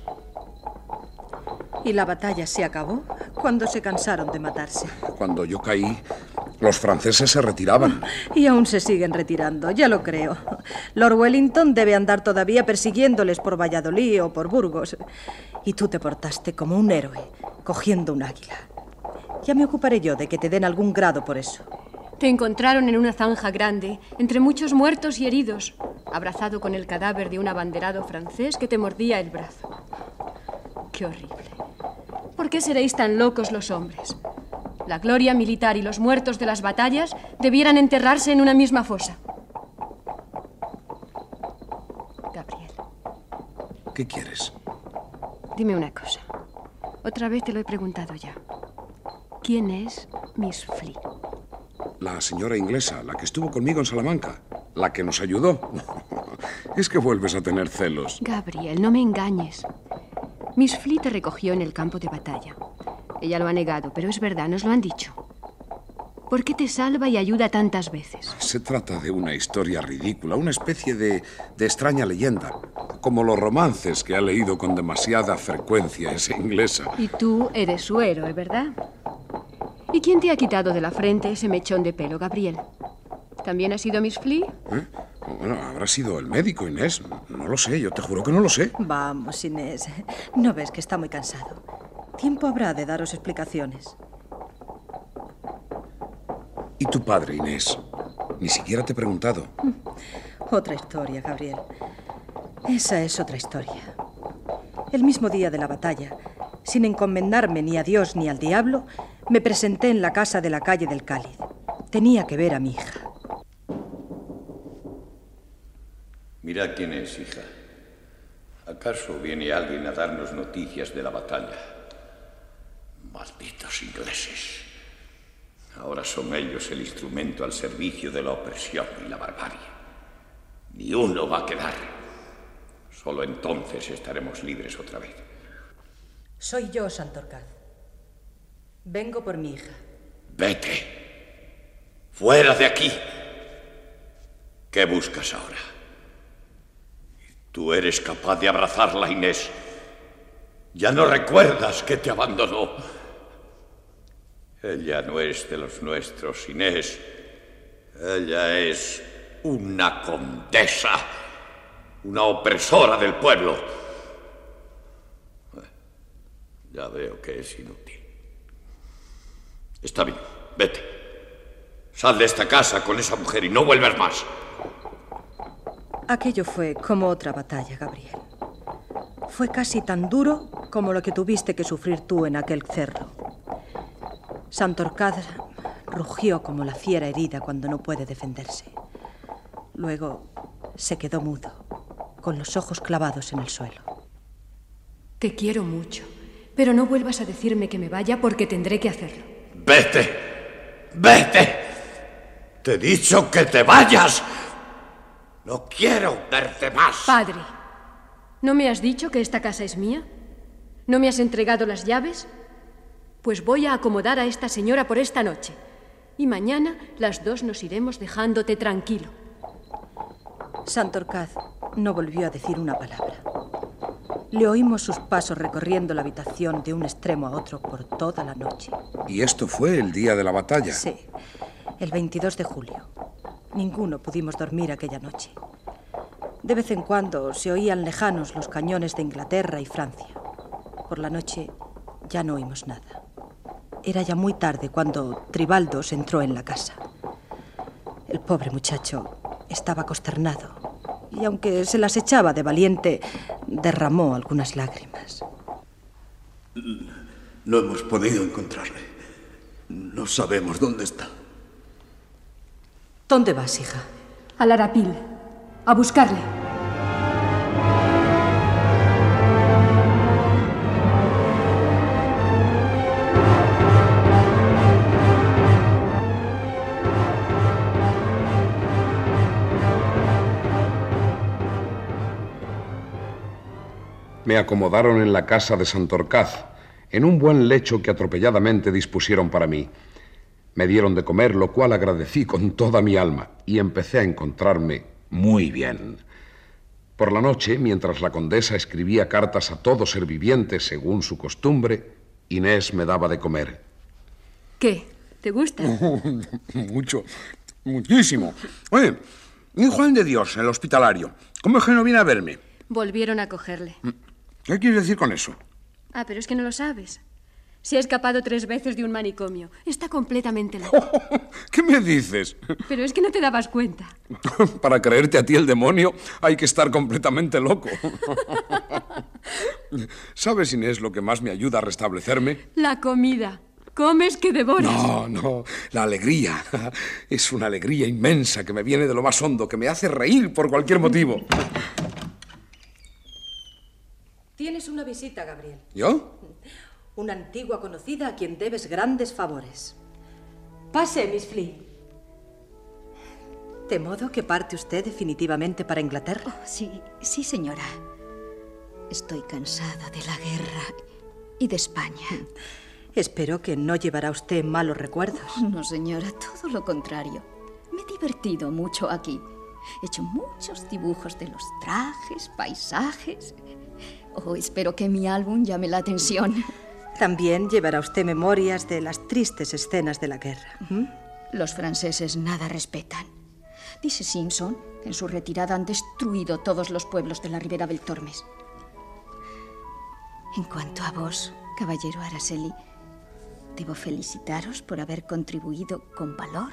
¿Y la batalla se acabó? Cuando se cansaron de matarse. Cuando yo caí, los franceses se retiraban. Y aún se siguen retirando, ya lo creo. Lord Wellington debe andar todavía persiguiéndoles por Valladolid o por Burgos. Y tú te portaste como un héroe, cogiendo un águila. Ya me ocuparé yo de que te den algún grado por eso. Te encontraron en una zanja grande, entre muchos muertos y heridos, abrazado con el cadáver de un abanderado francés que te mordía el brazo. Qué horrible. ¿Por qué seréis tan locos los hombres? La gloria militar y los muertos de las batallas debieran enterrarse en una misma fosa. Gabriel, ¿Qué quieres? dime una cosa. Otra vez te lo he preguntado ya. ¿Quién es Miss Flea? La señora inglesa, la que estuvo conmigo en Salamanca, la que nos ayudó. Es que vuelves a tener celos. Gabriel, no me engañes. Miss Flea te recogió en el campo de batalla. Ella lo ha negado, pero es verdad, nos lo han dicho. ¿Por qué te salva y ayuda tantas veces? Se trata de una historia ridícula, una especie de, de extraña leyenda, como los romances que ha leído con demasiada frecuencia esa inglesa. Y tú eres su héroe, ¿verdad? ¿Y quién te ha quitado de la frente ese mechón de pelo, Gabriel? ¿También ha sido Miss Flea? ¿Eh? Bueno, habrá sido el médico, Inés. No lo sé, yo te juro que no lo sé. Vamos, Inés. ¿No ves que está muy cansado? Tiempo habrá de daros explicaciones. ¿Y tu padre, Inés? Ni siquiera te he preguntado. Otra historia, Gabriel. Esa es otra historia. El mismo día de la batalla, sin encomendarme ni a Dios ni al diablo, me presenté en la casa de la calle del Cáliz. Tenía que ver a mi hija. Mira quién es, hija. ¿Acaso viene alguien a darnos noticias de la batalla? Malditos ingleses. Ahora son ellos el instrumento al servicio de la opresión y la barbarie. Ni uno va a quedar. Solo entonces estaremos libres otra vez. Soy yo, Santorcaz. Vengo por mi hija. Vete. Fuera de aquí. ¿Qué buscas ahora? Tú eres capaz de abrazarla, Inés. Ya no recuerdas que te abandonó. Ella no es de los nuestros, Inés. Ella es una condesa, una opresora del pueblo. Ya veo que es inútil. Está bien, vete. Sal de esta casa con esa mujer y no vuelvas más. Aquello fue como otra batalla, Gabriel. Fue casi tan duro como lo que tuviste que sufrir tú en aquel cerro. Santorcaz rugió como la fiera herida cuando no puede defenderse. Luego se quedó mudo, con los ojos clavados en el suelo. Te quiero mucho, pero no vuelvas a decirme que me vaya porque tendré que hacerlo. Vete. Vete. Te he dicho que te vayas. No quiero verte más. Padre, ¿no me has dicho que esta casa es mía? ¿No me has entregado las llaves? Pues voy a acomodar a esta señora por esta noche. Y mañana las dos nos iremos dejándote tranquilo. Santorcaz no volvió a decir una palabra. Le oímos sus pasos recorriendo la habitación de un extremo a otro por toda la noche. ¿Y esto fue el día de la batalla? Sí, el 22 de julio. Ninguno pudimos dormir aquella noche. De vez en cuando se oían lejanos los cañones de Inglaterra y Francia. Por la noche ya no oímos nada. Era ya muy tarde cuando Tribaldos entró en la casa. El pobre muchacho estaba consternado y aunque se las echaba de valiente, derramó algunas lágrimas. No hemos podido encontrarle. No sabemos dónde está. ¿Dónde vas, hija? Al Arapil, a buscarle. Me acomodaron en la casa de Santorcaz, en un buen lecho que atropelladamente dispusieron para mí. Me dieron de comer, lo cual agradecí con toda mi alma, y empecé a encontrarme muy bien. Por la noche, mientras la condesa escribía cartas a todo ser viviente según su costumbre, Inés me daba de comer. ¿Qué? ¿Te gusta? Mucho, muchísimo. Oye, ¿y Juan de Dios, el hospitalario? ¿Cómo es que no viene a verme? Volvieron a cogerle. ¿Qué quieres decir con eso? Ah, pero es que no lo sabes. Se ha escapado tres veces de un manicomio. Está completamente loco. ¿Qué me dices? Pero es que no te dabas cuenta. Para creerte a ti el demonio hay que estar completamente loco. ¿Sabes, Inés, lo que más me ayuda a restablecerme? La comida. Comes que devoras. No, no, la alegría. Es una alegría inmensa que me viene de lo más hondo, que me hace reír por cualquier motivo. Tienes una visita, Gabriel. ¿Yo? Una antigua conocida a quien debes grandes favores. Pase, Miss Flea. ¿De modo que parte usted definitivamente para Inglaterra? Oh, sí, sí, señora. Estoy cansada de la guerra y de España. Espero que no llevará usted malos recuerdos. Oh, no, señora, todo lo contrario. Me he divertido mucho aquí. He hecho muchos dibujos de los trajes, paisajes. Oh, espero que mi álbum llame la atención. También llevará usted memorias de las tristes escenas de la guerra. Los franceses nada respetan. Dice Simpson que en su retirada han destruido todos los pueblos de la ribera del Tormes. En cuanto a vos, caballero Araceli, debo felicitaros por haber contribuido con valor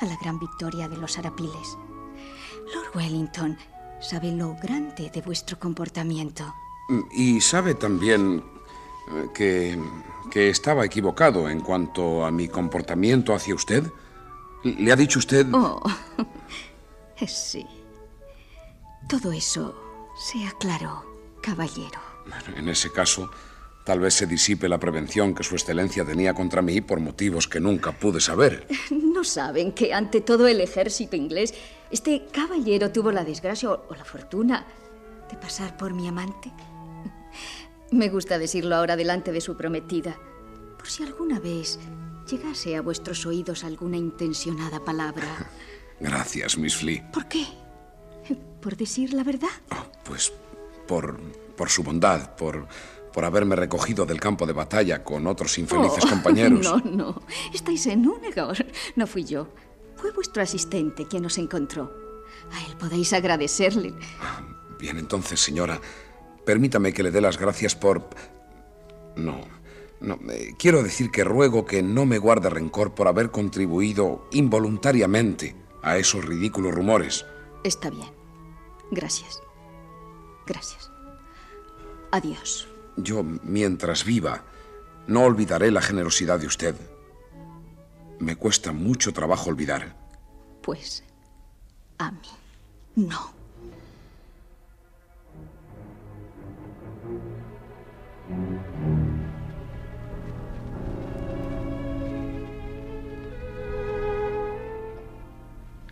a la gran victoria de los arapiles. Lord Wellington sabe lo grande de vuestro comportamiento. Y sabe también que, que estaba equivocado en cuanto a mi comportamiento hacia usted. ¿Le ha dicho usted? Oh, sí. Todo eso se aclaró, caballero. En ese caso, tal vez se disipe la prevención que Su Excelencia tenía contra mí por motivos que nunca pude saber. ¿No saben que ante todo el ejército inglés, este caballero tuvo la desgracia o la fortuna de pasar por mi amante? Me gusta decirlo ahora delante de su prometida, por si alguna vez llegase a vuestros oídos alguna intencionada palabra. Gracias, Miss Flea. ¿Por qué? ¿Por decir la verdad? Pues por, por su bondad, por, por haberme recogido del campo de batalla con otros infelices Oh, compañeros. No, no. Estáis en un error. No fui yo. Fue vuestro asistente quien os encontró. A él podéis agradecerle. Bien, entonces, señora, permítame que le dé las gracias por... No, no. eh, quiero decir que ruego que no me guarde rencor por haber contribuido involuntariamente a esos ridículos rumores. Está bien. Gracias. Gracias. Adiós. Yo, mientras viva, no olvidaré la generosidad de usted. Me cuesta mucho trabajo olvidar. Pues a mí no.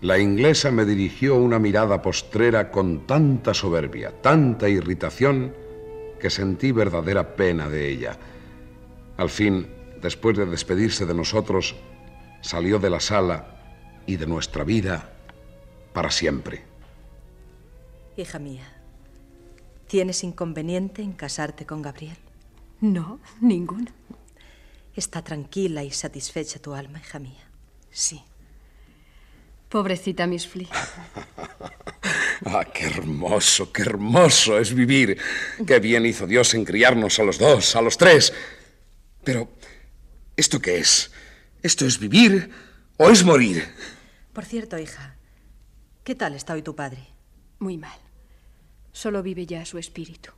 La inglesa me dirigió una mirada postrera con tanta soberbia, tanta irritación, que sentí verdadera pena de ella. Al fin, después de despedirse de nosotros, salió de la sala y de nuestra vida para siempre. Hija mía, ¿tienes inconveniente en casarte con Gabriel? No, ninguno. ¿Está tranquila y satisfecha tu alma, hija mía? Sí. Pobrecita Miss Flea. Ah, qué hermoso, qué hermoso es vivir. Qué bien hizo Dios en criarnos a los dos, a los tres. Pero, ¿esto qué es? ¿Esto es vivir o es morir? Por cierto, hija, ¿qué tal está hoy tu padre? Muy mal. Solo vive ya su espíritu.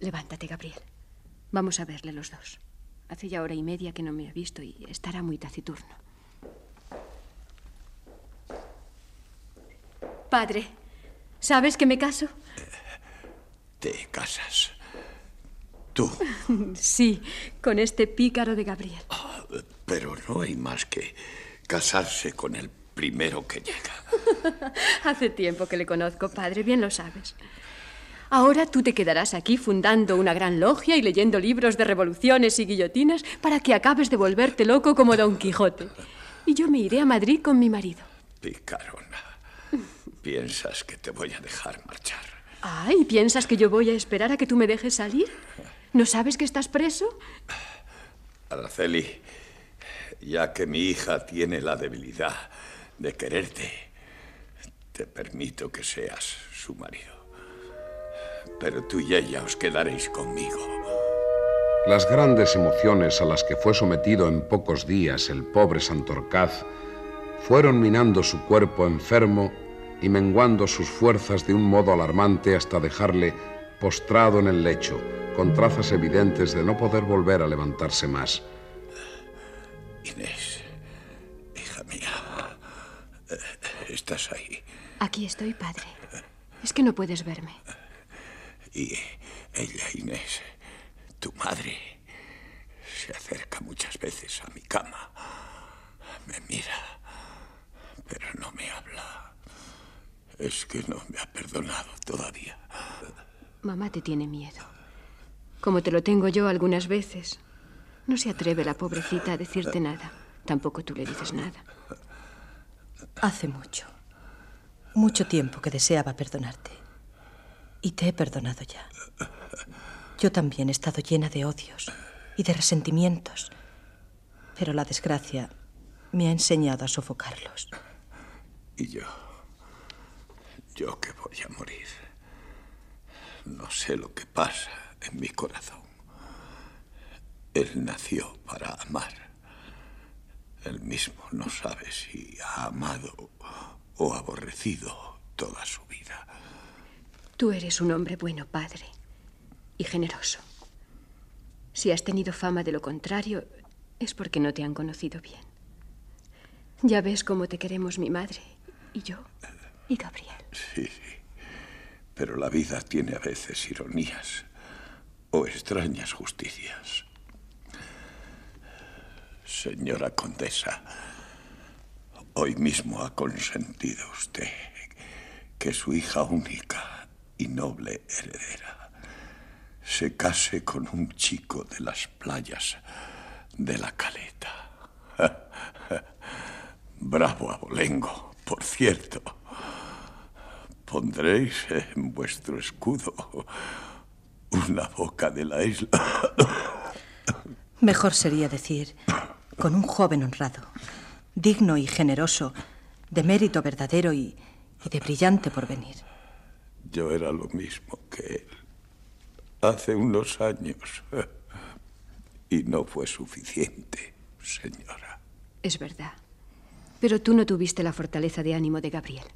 Levántate, Gabriel. Vamos a verle los dos. Hace ya hora y media que no me ha visto y estará muy taciturno. Padre, ¿sabes que me caso? Te casas. Tú. Sí, con este pícaro de Gabriel. Pero no hay más que casarse con el primero que llega. Hace tiempo que le conozco, padre, bien lo sabes. Ahora tú te quedarás aquí fundando una gran logia y leyendo libros de revoluciones y guillotinas para que acabes de volverte loco como Don Quijote. Y yo me iré a Madrid con mi marido. Picarona. ¿Piensas que te voy a dejar marchar? Ay, ¿piensas que yo voy a esperar a que tú me dejes salir? ¿No sabes que estás preso? Araceli, ya que mi hija tiene la debilidad de quererte, te permito que seas su marido. Pero tú y ella os quedaréis conmigo. Las grandes emociones a las que fue sometido en pocos días el pobre Santorcaz fueron minando su cuerpo enfermo y menguando sus fuerzas de un modo alarmante hasta dejarle postrado en el lecho, con trazas evidentes de no poder volver a levantarse más. Inés, hija mía, ¿estás ahí? Aquí estoy, padre. Es que no puedes verme. Y ella, Inés, tu madre, se acerca muchas veces a mi cama. Me mira, pero no me habla. Es que no me ha perdonado todavía. Mamá te tiene miedo. Como te lo tengo yo algunas veces. No se atreve la pobrecita a decirte nada. Tampoco tú le dices nada. Hace mucho, mucho tiempo que deseaba perdonarte. Y te he perdonado ya. Yo también he estado llena de odios y de resentimientos. Pero la desgracia me ha enseñado a sofocarlos. Y yo, yo que voy a morir. No sé lo que pasa en mi corazón. Él nació para amar. Él mismo no sabe si ha amado o aborrecido toda su vida. Tú eres un hombre bueno, padre, y generoso. Si has tenido fama de lo contrario, es porque no te han conocido bien. Ya ves cómo te queremos mi madre y yo y Gabriel. Sí, sí. Pero la vida tiene a veces ironías o extrañas justicias. Señora condesa, hoy mismo ha consentido usted que su hija única y noble heredera se case con un chico de las playas de la Caleta. Bravo abolengo, por cierto. Pondréis en vuestro escudo una boca de la isla. Mejor sería decir, con un joven honrado, digno y generoso, de mérito verdadero y, y de brillante porvenir. Yo era lo mismo que él hace unos años. Y no fue suficiente, señora. Es verdad. Pero tú no tuviste la fortaleza de ánimo de Gabriel.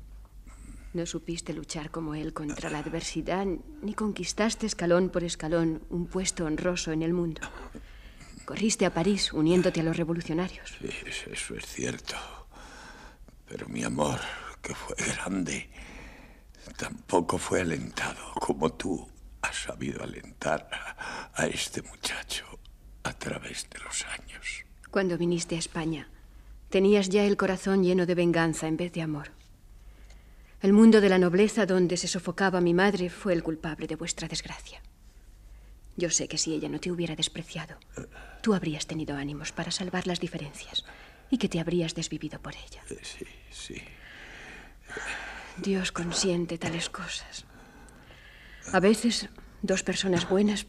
No supiste luchar como él contra la adversidad, ni conquistaste escalón por escalón un puesto honroso en el mundo. Corriste a París uniéndote a los revolucionarios. Sí, eso es cierto. Pero mi amor, que fue grande, tampoco fue alentado como tú has sabido alentar a, a este muchacho a través de los años. Cuando viniste a España, tenías ya el corazón lleno de venganza en vez de amor. El mundo de la nobleza donde se sofocaba mi madre fue el culpable de vuestra desgracia. Yo sé que si ella no te hubiera despreciado, tú habrías tenido ánimos para salvar las diferencias y que te habrías desvivido por ella. Sí, sí. Dios consiente tales cosas. A veces, dos personas buenas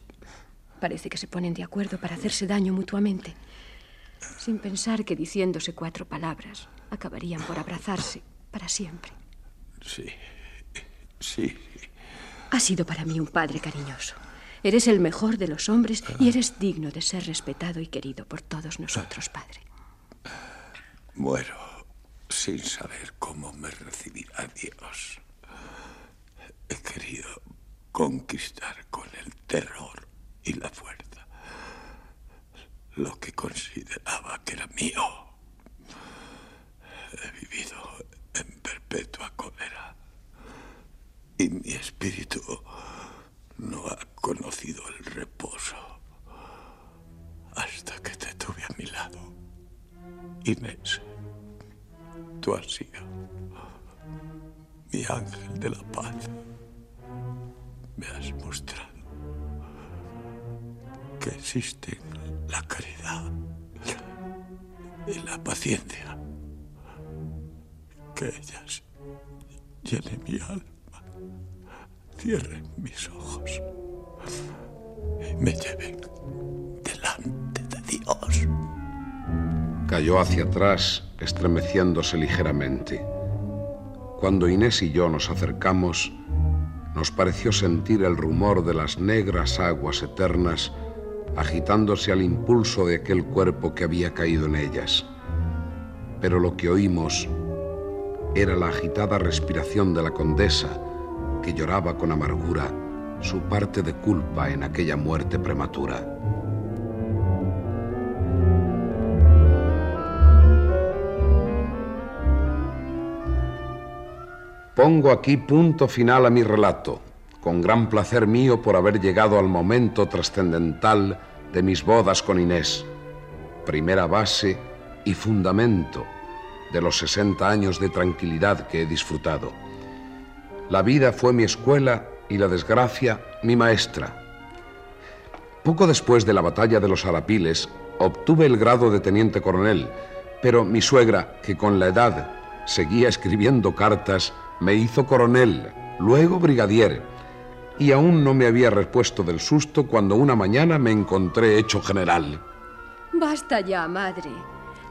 parece que se ponen de acuerdo para hacerse daño mutuamente, sin pensar que diciéndose cuatro palabras acabarían por abrazarse para siempre. Sí, sí. Has sido para mí un padre cariñoso. Eres el mejor de los hombres y eres digno de ser respetado y querido por todos nosotros, padre. Muero sin saber cómo me recibirá Dios. He querido conquistar con el terror y la fuerza lo que consideraba que era mío. He vivido en perpetua cólera y mi espíritu no ha conocido el reposo hasta que te tuve a mi lado. Inés, tú has sido mi ángel de la paz. Me has mostrado que existen la caridad y la paciencia. Que ellas mi alma, cierren mis ojos y me lleven delante de Dios. Cayó hacia atrás, estremeciéndose ligeramente. Cuando Inés y yo nos acercamos, nos pareció sentir el rumor de las negras aguas eternas agitándose al impulso de aquel cuerpo que había caído en ellas. Pero lo que oímos era la agitada respiración de la condesa, que lloraba con amargura su parte de culpa en aquella muerte prematura. Pongo aquí punto final a mi relato, con gran placer mío por haber llegado al momento trascendental de mis bodas con Inés, primera base y fundamento de los 60 años de tranquilidad que he disfrutado. La vida fue mi escuela y la desgracia mi maestra. Poco después de la batalla de los Arapiles, obtuve el grado de teniente coronel, pero mi suegra, que con la edad seguía escribiendo cartas, me hizo coronel, luego brigadier, y aún no me había repuesto del susto cuando una mañana me encontré hecho general. Basta ya, madre.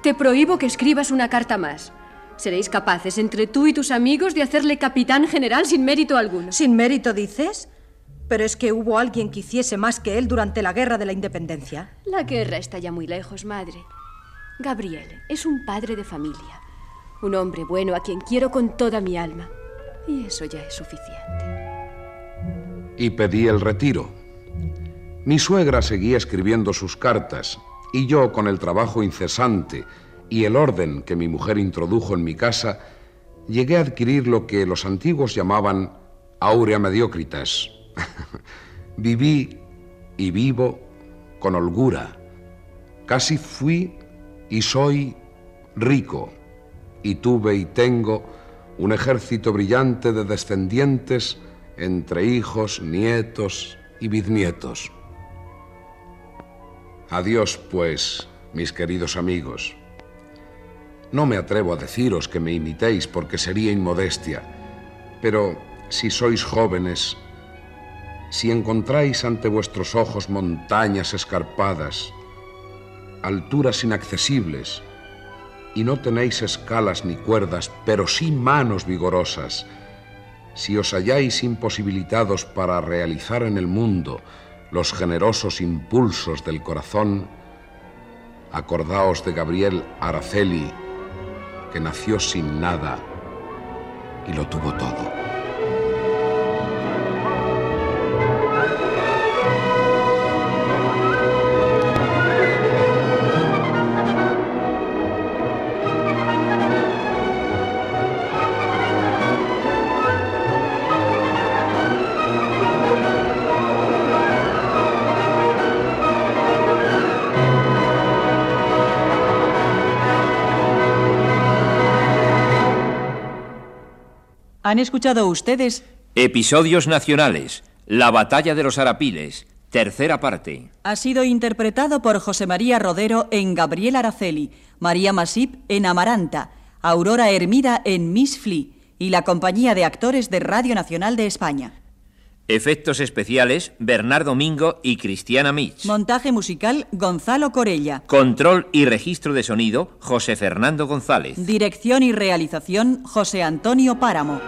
Te prohíbo que escribas una carta más. Seréis capaces, entre tú y tus amigos, de hacerle capitán general sin mérito alguno. ¿Sin mérito, dices? Pero es que hubo alguien que hiciese más que él durante la guerra de la independencia. La guerra está ya muy lejos, madre. Gabriel es un padre de familia. Un hombre bueno a quien quiero con toda mi alma. Y eso ya es suficiente. Y pedí el retiro. Mi suegra seguía escribiendo sus cartas y yo, con el trabajo incesante y el orden que mi mujer introdujo en mi casa, llegué a adquirir lo que los antiguos llamaban aurea mediocritas. Viví y vivo con holgura. Casi fui y soy rico. Y tuve y tengo un ejército brillante de descendientes entre hijos, nietos y bisnietos. Adiós, pues, mis queridos amigos. No me atrevo a deciros que me imitéis porque sería inmodestia, pero si sois jóvenes, si encontráis ante vuestros ojos montañas escarpadas, alturas inaccesibles, y no tenéis escalas ni cuerdas, pero sí manos vigorosas, si os halláis imposibilitados para realizar en el mundo los generosos impulsos del corazón, acordaos de Gabriel Araceli, que nació sin nada y lo tuvo todo. Han escuchado ustedes Episodios nacionales. La batalla de los Arapiles. Tercera parte. Ha sido interpretado por José María Rodero en Gabriel Araceli, María Masip en Amaranta, Aurora Hermida en Miss Flea y la compañía de actores de Radio Nacional de España. Efectos especiales, Bernardo Mingo y Cristiana Mitch. Montaje musical, Gonzalo Corella. Control y registro de sonido, José Fernando González. Dirección y realización, José Antonio Páramo.